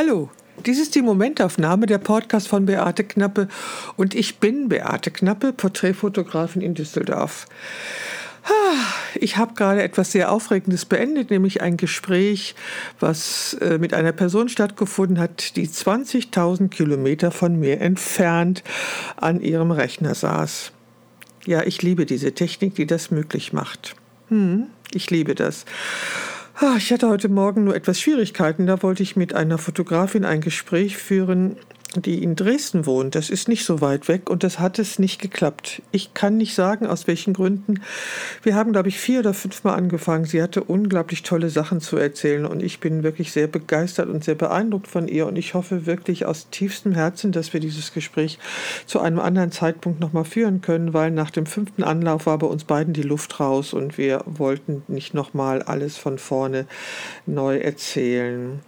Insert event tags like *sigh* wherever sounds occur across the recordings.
Hallo, dies ist die Momentaufnahme der Podcast von Beate Knappe und ich bin Beate Knappe, Porträtfotografin in Düsseldorf. Ich habe gerade etwas sehr Aufregendes beendet, nämlich ein Gespräch, was äh, mit einer Person stattgefunden hat, die 20.000 Kilometer von mir entfernt an ihrem Rechner saß. Ja, ich liebe diese Technik, die das möglich macht. Hm, ich liebe das. Ah, ich hatte heute Morgen nur etwas Schwierigkeiten. Da wollte ich mit einer Fotografin ein Gespräch führen, die in Dresden wohnt. Das ist nicht so weit weg und das hat es nicht geklappt. Ich kann nicht sagen, aus welchen Gründen. Wir haben, glaube ich, vier oder fünf Mal angefangen. Sie hatte unglaublich tolle Sachen zu erzählen und ich bin wirklich sehr begeistert und sehr beeindruckt von ihr und ich hoffe wirklich aus tiefstem Herzen, dass wir dieses Gespräch zu einem anderen Zeitpunkt nochmal führen können, weil nach dem fünften Anlauf war bei uns beiden die Luft raus und wir wollten nicht nochmal alles von vorne neu erzählen.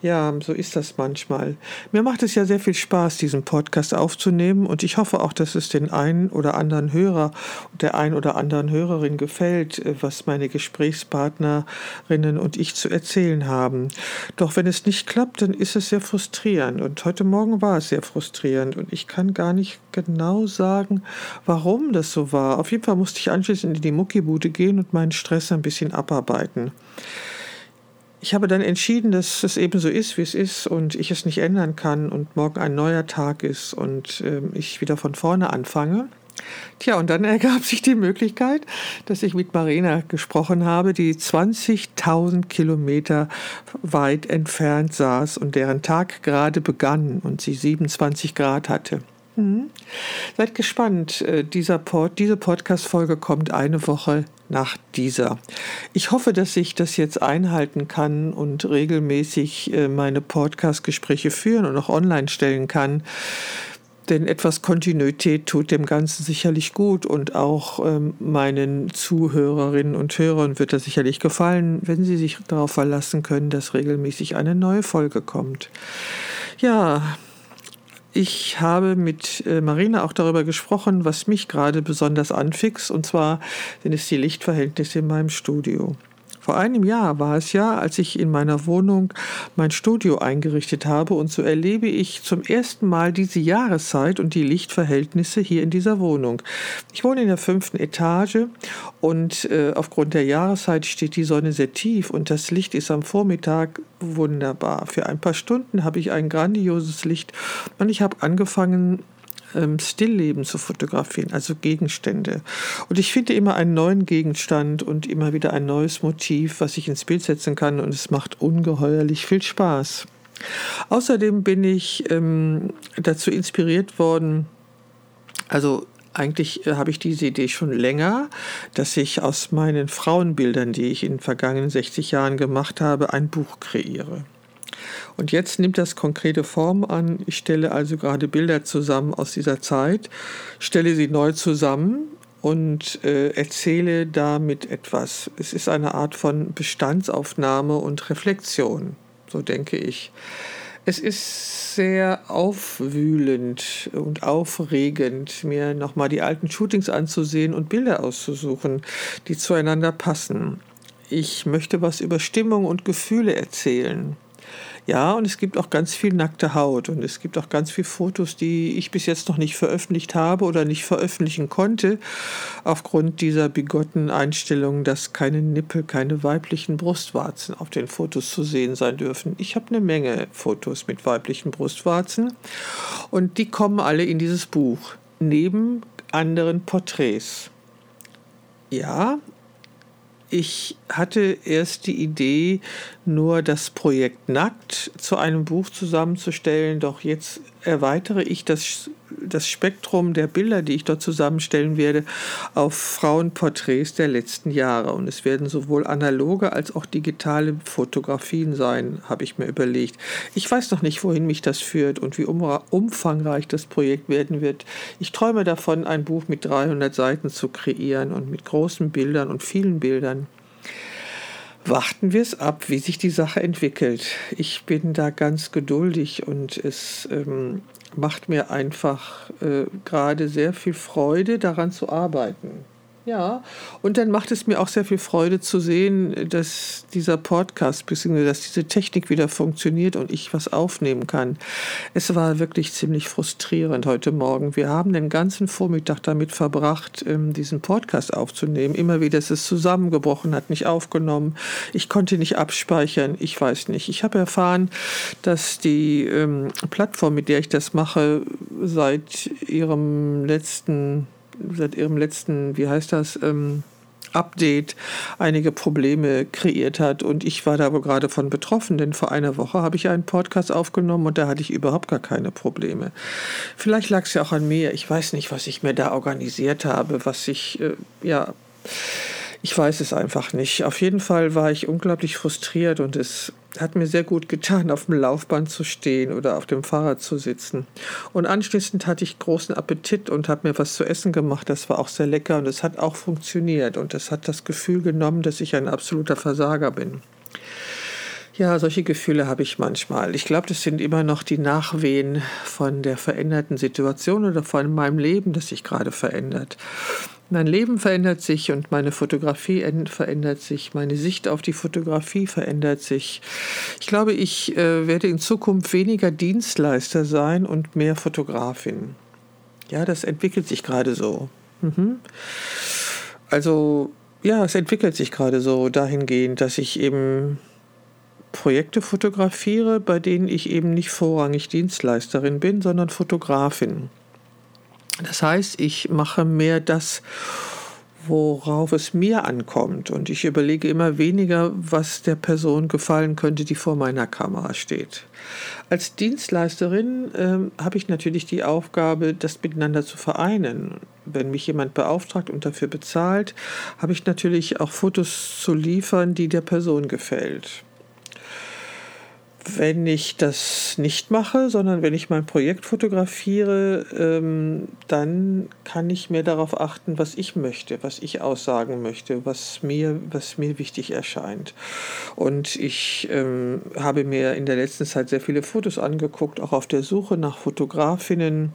Ja, so ist das manchmal. Mir macht es ja sehr viel Spaß, diesen Podcast aufzunehmen und ich hoffe auch, dass es den einen oder anderen Hörer und der einen oder anderen Hörerin gefällt, äh, was meine Gesprächspartnerinnen und ich zu erzählen haben. Doch wenn es nicht klappt, dann ist es sehr frustrierend und heute Morgen war es sehr frustrierend und ich kann gar nicht genau sagen, warum das so war. Auf jeden Fall musste ich anschließend in die Muckibude gehen und meinen Stress ein bisschen abarbeiten. Ich habe dann entschieden, dass es eben so ist, wie es ist und ich es nicht ändern kann und morgen ein neuer Tag ist und äh, ich wieder von vorne anfange. Tja, und dann *laughs* ergab sich die Möglichkeit, dass ich mit Marina gesprochen habe, die 20.000 Kilometer weit entfernt saß und deren Tag gerade begann und sie 27 Grad hatte. Mhm. Seid gespannt. Äh, dieser Pod, diese Podcast-Folge kommt eine Woche nach dieser. Ich hoffe, dass ich das jetzt einhalten kann und regelmäßig äh, meine Podcast-Gespräche führen und auch online stellen kann. Denn etwas Kontinuität tut dem Ganzen sicherlich gut und auch ähm, meinen Zuhörerinnen und Hörern wird das sicherlich gefallen, wenn sie sich darauf verlassen können, dass regelmäßig eine neue Folge kommt. Ja, ich habe mit äh, Marina auch darüber gesprochen, was mich gerade besonders anfixt, und zwar sind es die Lichtverhältnisse in meinem Studio. Vor einem Jahr war es ja, als ich in meiner Wohnung mein Studio eingerichtet habe und so erlebe ich zum ersten Mal diese Jahreszeit und die Lichtverhältnisse hier in dieser Wohnung. Ich wohne in der fünften Etage und äh, aufgrund der Jahreszeit steht die Sonne sehr tief und das Licht ist am Vormittag wunderbar. Für ein paar Stunden habe ich ein grandioses Licht und ich habe angefangen, Stillleben zu fotografieren, also Gegenstände. Und ich finde immer einen neuen Gegenstand und immer wieder ein neues Motiv, was ich ins Bild setzen kann und es macht ungeheuerlich viel Spaß. Außerdem bin ich ähm, dazu inspiriert worden, also eigentlich äh, habe ich diese Idee schon länger, dass ich aus meinen Frauenbildern, die ich in den vergangenen 60 Jahren gemacht habe, ein Buch kreiere. Und jetzt nimmt das konkrete Form an. Ich stelle also gerade Bilder zusammen aus dieser Zeit, stelle sie neu zusammen und äh, erzähle damit etwas. Es ist eine Art von Bestandsaufnahme und Reflexion, so denke ich. Es ist sehr aufwühlend und aufregend, mir nochmal die alten Shootings anzusehen und Bilder auszusuchen, die zueinander passen. Ich möchte was über Stimmung und Gefühle erzählen. Ja, und es gibt auch ganz viel nackte Haut und es gibt auch ganz viele Fotos, die ich bis jetzt noch nicht veröffentlicht habe oder nicht veröffentlichen konnte, aufgrund dieser bigotten Einstellung, dass keine Nippel, keine weiblichen Brustwarzen auf den Fotos zu sehen sein dürfen. Ich habe eine Menge Fotos mit weiblichen Brustwarzen und die kommen alle in dieses Buch, neben anderen Porträts. Ja, ich hatte erst die Idee, nur das Projekt Nackt zu einem Buch zusammenzustellen, doch jetzt erweitere ich das, das Spektrum der Bilder, die ich dort zusammenstellen werde, auf Frauenporträts der letzten Jahre. Und es werden sowohl analoge als auch digitale Fotografien sein, habe ich mir überlegt. Ich weiß noch nicht, wohin mich das führt und wie umfangreich das Projekt werden wird. Ich träume davon, ein Buch mit 300 Seiten zu kreieren und mit großen Bildern und vielen Bildern warten wir es ab, wie sich die Sache entwickelt. Ich bin da ganz geduldig und es ähm, macht mir einfach äh, gerade sehr viel Freude, daran zu arbeiten. Ja, und dann macht es mir auch sehr viel Freude zu sehen, dass dieser Podcast, beziehungsweise dass diese Technik wieder funktioniert und ich was aufnehmen kann. Es war wirklich ziemlich frustrierend heute Morgen. Wir haben den ganzen Vormittag damit verbracht, ähm, diesen Podcast aufzunehmen. Immer wieder ist es zusammengebrochen, hat nicht aufgenommen. Ich konnte nicht abspeichern. Ich weiß nicht. Ich habe erfahren, dass die ähm, Plattform, mit der ich das mache, seit ihrem letzten seit ihrem letzten, wie heißt das, ähm, Update einige Probleme kreiert hat. Und ich war da wohl gerade von betroffen, denn vor einer Woche habe ich einen Podcast aufgenommen und da hatte ich überhaupt gar keine Probleme. Vielleicht lag es ja auch an mir. Ich weiß nicht, was ich mir da organisiert habe, was ich, äh, ja. Ich weiß es einfach nicht. Auf jeden Fall war ich unglaublich frustriert und es hat mir sehr gut getan, auf dem Laufband zu stehen oder auf dem Fahrrad zu sitzen. Und anschließend hatte ich großen Appetit und habe mir was zu essen gemacht. Das war auch sehr lecker und es hat auch funktioniert und es hat das Gefühl genommen, dass ich ein absoluter Versager bin. Ja, solche Gefühle habe ich manchmal. Ich glaube, das sind immer noch die Nachwehen von der veränderten Situation oder von meinem Leben, das sich gerade verändert. Mein Leben verändert sich und meine Fotografie verändert sich, meine Sicht auf die Fotografie verändert sich. Ich glaube, ich äh, werde in Zukunft weniger Dienstleister sein und mehr Fotografin. Ja, das entwickelt sich gerade so. Mhm. Also ja, es entwickelt sich gerade so dahingehend, dass ich eben Projekte fotografiere, bei denen ich eben nicht vorrangig Dienstleisterin bin, sondern Fotografin. Das heißt, ich mache mehr das, worauf es mir ankommt. Und ich überlege immer weniger, was der Person gefallen könnte, die vor meiner Kamera steht. Als Dienstleisterin äh, habe ich natürlich die Aufgabe, das miteinander zu vereinen. Wenn mich jemand beauftragt und dafür bezahlt, habe ich natürlich auch Fotos zu liefern, die der Person gefällt. Wenn ich das nicht mache, sondern wenn ich mein Projekt fotografiere, ähm, dann kann ich mehr darauf achten, was ich möchte, was ich aussagen möchte, was mir, was mir wichtig erscheint. Und ich ähm, habe mir in der letzten Zeit sehr viele Fotos angeguckt, auch auf der Suche nach Fotografinnen,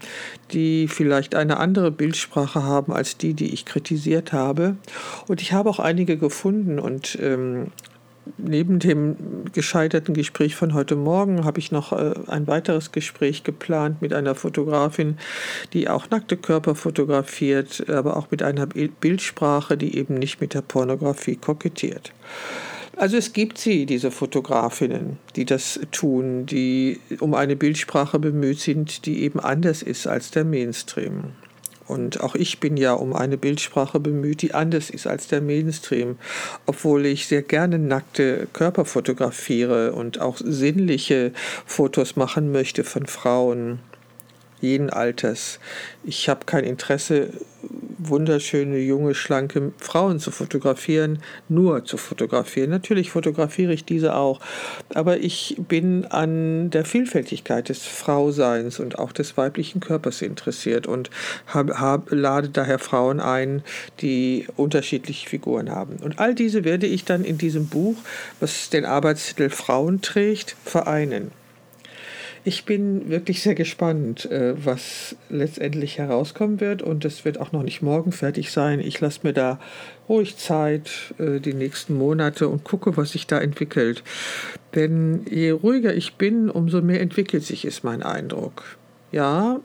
die vielleicht eine andere Bildsprache haben als die, die ich kritisiert habe. Und ich habe auch einige gefunden und ähm, neben dem gescheiterten Gespräch von heute Morgen habe ich noch äh, ein weiteres Gespräch geplant mit einer Fotografin, die auch nackte Körper fotografiert, aber auch mit einer Bildsprache, die eben nicht mit der Pornografie kokettiert. Also es gibt sie, diese Fotografinnen, die das tun, die um eine Bildsprache bemüht sind, die eben anders ist als der Mainstream. Und auch ich bin ja um eine Bildsprache bemüht, die anders ist als der Mainstream, obwohl ich sehr gerne nackte Körper fotografiere und auch sinnliche Fotos machen möchte von Frauen jeden Alters. Ich habe kein Interesse wunderschöne, junge, schlanke Frauen zu fotografieren, nur zu fotografieren. Natürlich fotografiere ich diese auch, aber ich bin an der Vielfältigkeit des Frauseins und auch des weiblichen Körpers interessiert und hab, hab, lade daher Frauen ein, die unterschiedliche Figuren haben. Und all diese werde ich dann in diesem Buch, was den Arbeitstitel Frauen trägt, vereinen. Ich bin wirklich sehr gespannt, äh, was letztendlich herauskommen wird und es wird auch noch nicht morgen fertig sein. Ich lasse mir da ruhig Zeit, äh, die nächsten Monate und gucke, was sich da entwickelt. Denn je ruhiger ich bin, umso mehr entwickelt sich, ist mein Eindruck. Ja,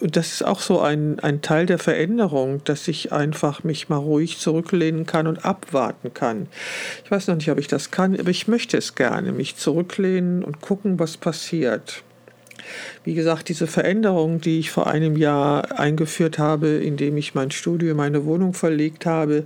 das ist auch so ein, ein Teil der Veränderung, dass ich einfach mich mal ruhig zurücklehnen kann und abwarten kann. Ich weiß noch nicht, ob ich das kann, aber ich möchte es gerne, mich zurücklehnen und gucken, was passiert. Wie gesagt, diese Veränderung, die ich vor einem Jahr eingeführt habe, indem ich mein Studio, meine Wohnung verlegt habe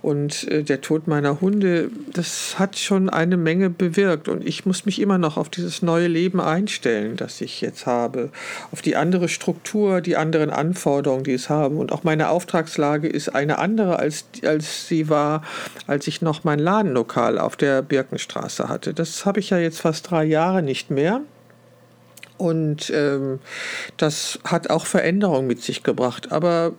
und äh, der Tod meiner Hunde, das hat schon eine Menge bewirkt und ich muss mich immer noch auf dieses neue Leben einstellen, das ich jetzt habe, auf die andere Struktur, die anderen Anforderungen, die es haben und auch meine Auftragslage ist eine andere als, als sie war, als ich noch mein Ladenlokal auf der Birkenstraße hatte. Das habe ich ja jetzt fast drei Jahre nicht mehr. Und ähm, das hat auch Veränderungen mit sich gebracht. Aber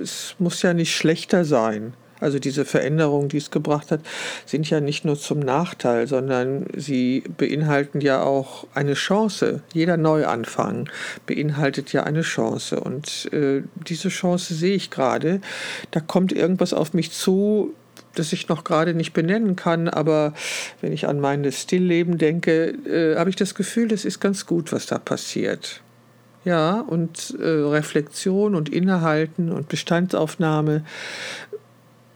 es muss ja nicht schlechter sein. Also diese Veränderungen, die es gebracht hat, sind ja nicht nur zum Nachteil, sondern sie beinhalten ja auch eine Chance. Jeder Neuanfang beinhaltet ja eine Chance. Und äh, diese Chance sehe ich gerade. Da kommt irgendwas auf mich zu, das ich noch gerade nicht benennen kann, aber wenn ich an mein Stillleben denke, äh, habe ich das Gefühl, das ist ganz gut, was da passiert. Ja, und äh, Reflexion und Innehalten und Bestandsaufnahme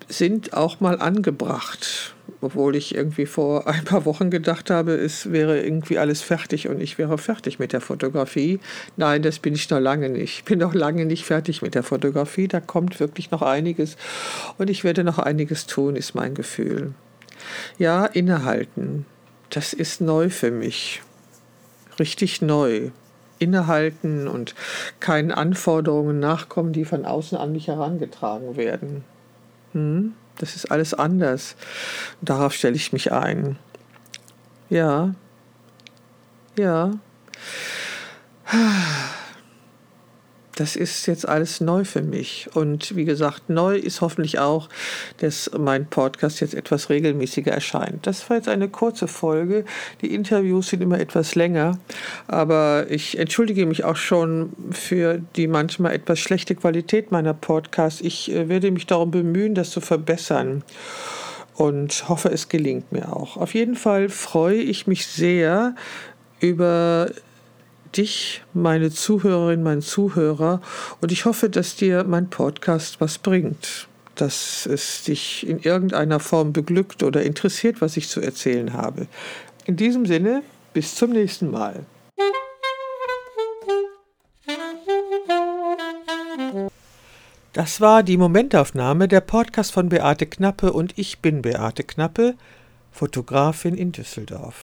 sind auch mal angebracht. Obwohl ich irgendwie vor *laughs* ein paar Wochen gedacht habe, es wäre irgendwie alles fertig und ich wäre fertig mit der Fotografie. Nein, das bin ich noch lange nicht. Ich bin noch lange nicht fertig mit der Fotografie. Da kommt wirklich noch einiges und ich werde noch einiges tun, ist mein Gefühl. Ja, innehalten. Das ist neu für mich. Richtig neu innehalten und keinen Anforderungen nachkommen, die von außen an mich herangetragen werden. Hm? Das ist alles anders. Darauf stelle ich mich ein. Ja. Ja das ist jetzt alles neu für mich. Und wie gesagt, neu ist hoffentlich auch, dass mein Podcast jetzt etwas regelmäßiger erscheint. Das war jetzt eine kurze Folge. Die Interviews sind immer etwas länger, aber ich entschuldige mich auch schon für die manchmal etwas schlechte Qualität meiner Podcasts. Ich äh, werde mich darum bemühen, das zu verbessern und hoffe, es gelingt mir auch. Auf jeden Fall freue ich mich sehr über dich, meine Zuhörerin, mein Zuhörer. Und ich hoffe, dass dir mein Podcast was bringt, dass es dich in irgendeiner Form beglückt oder interessiert, was ich zu erzählen habe. In diesem Sinne, bis zum nächsten Mal. Das war die Momentaufnahme, der Podcast von Beate Knappe und ich bin Beate Knappe, Fotografin in Düsseldorf.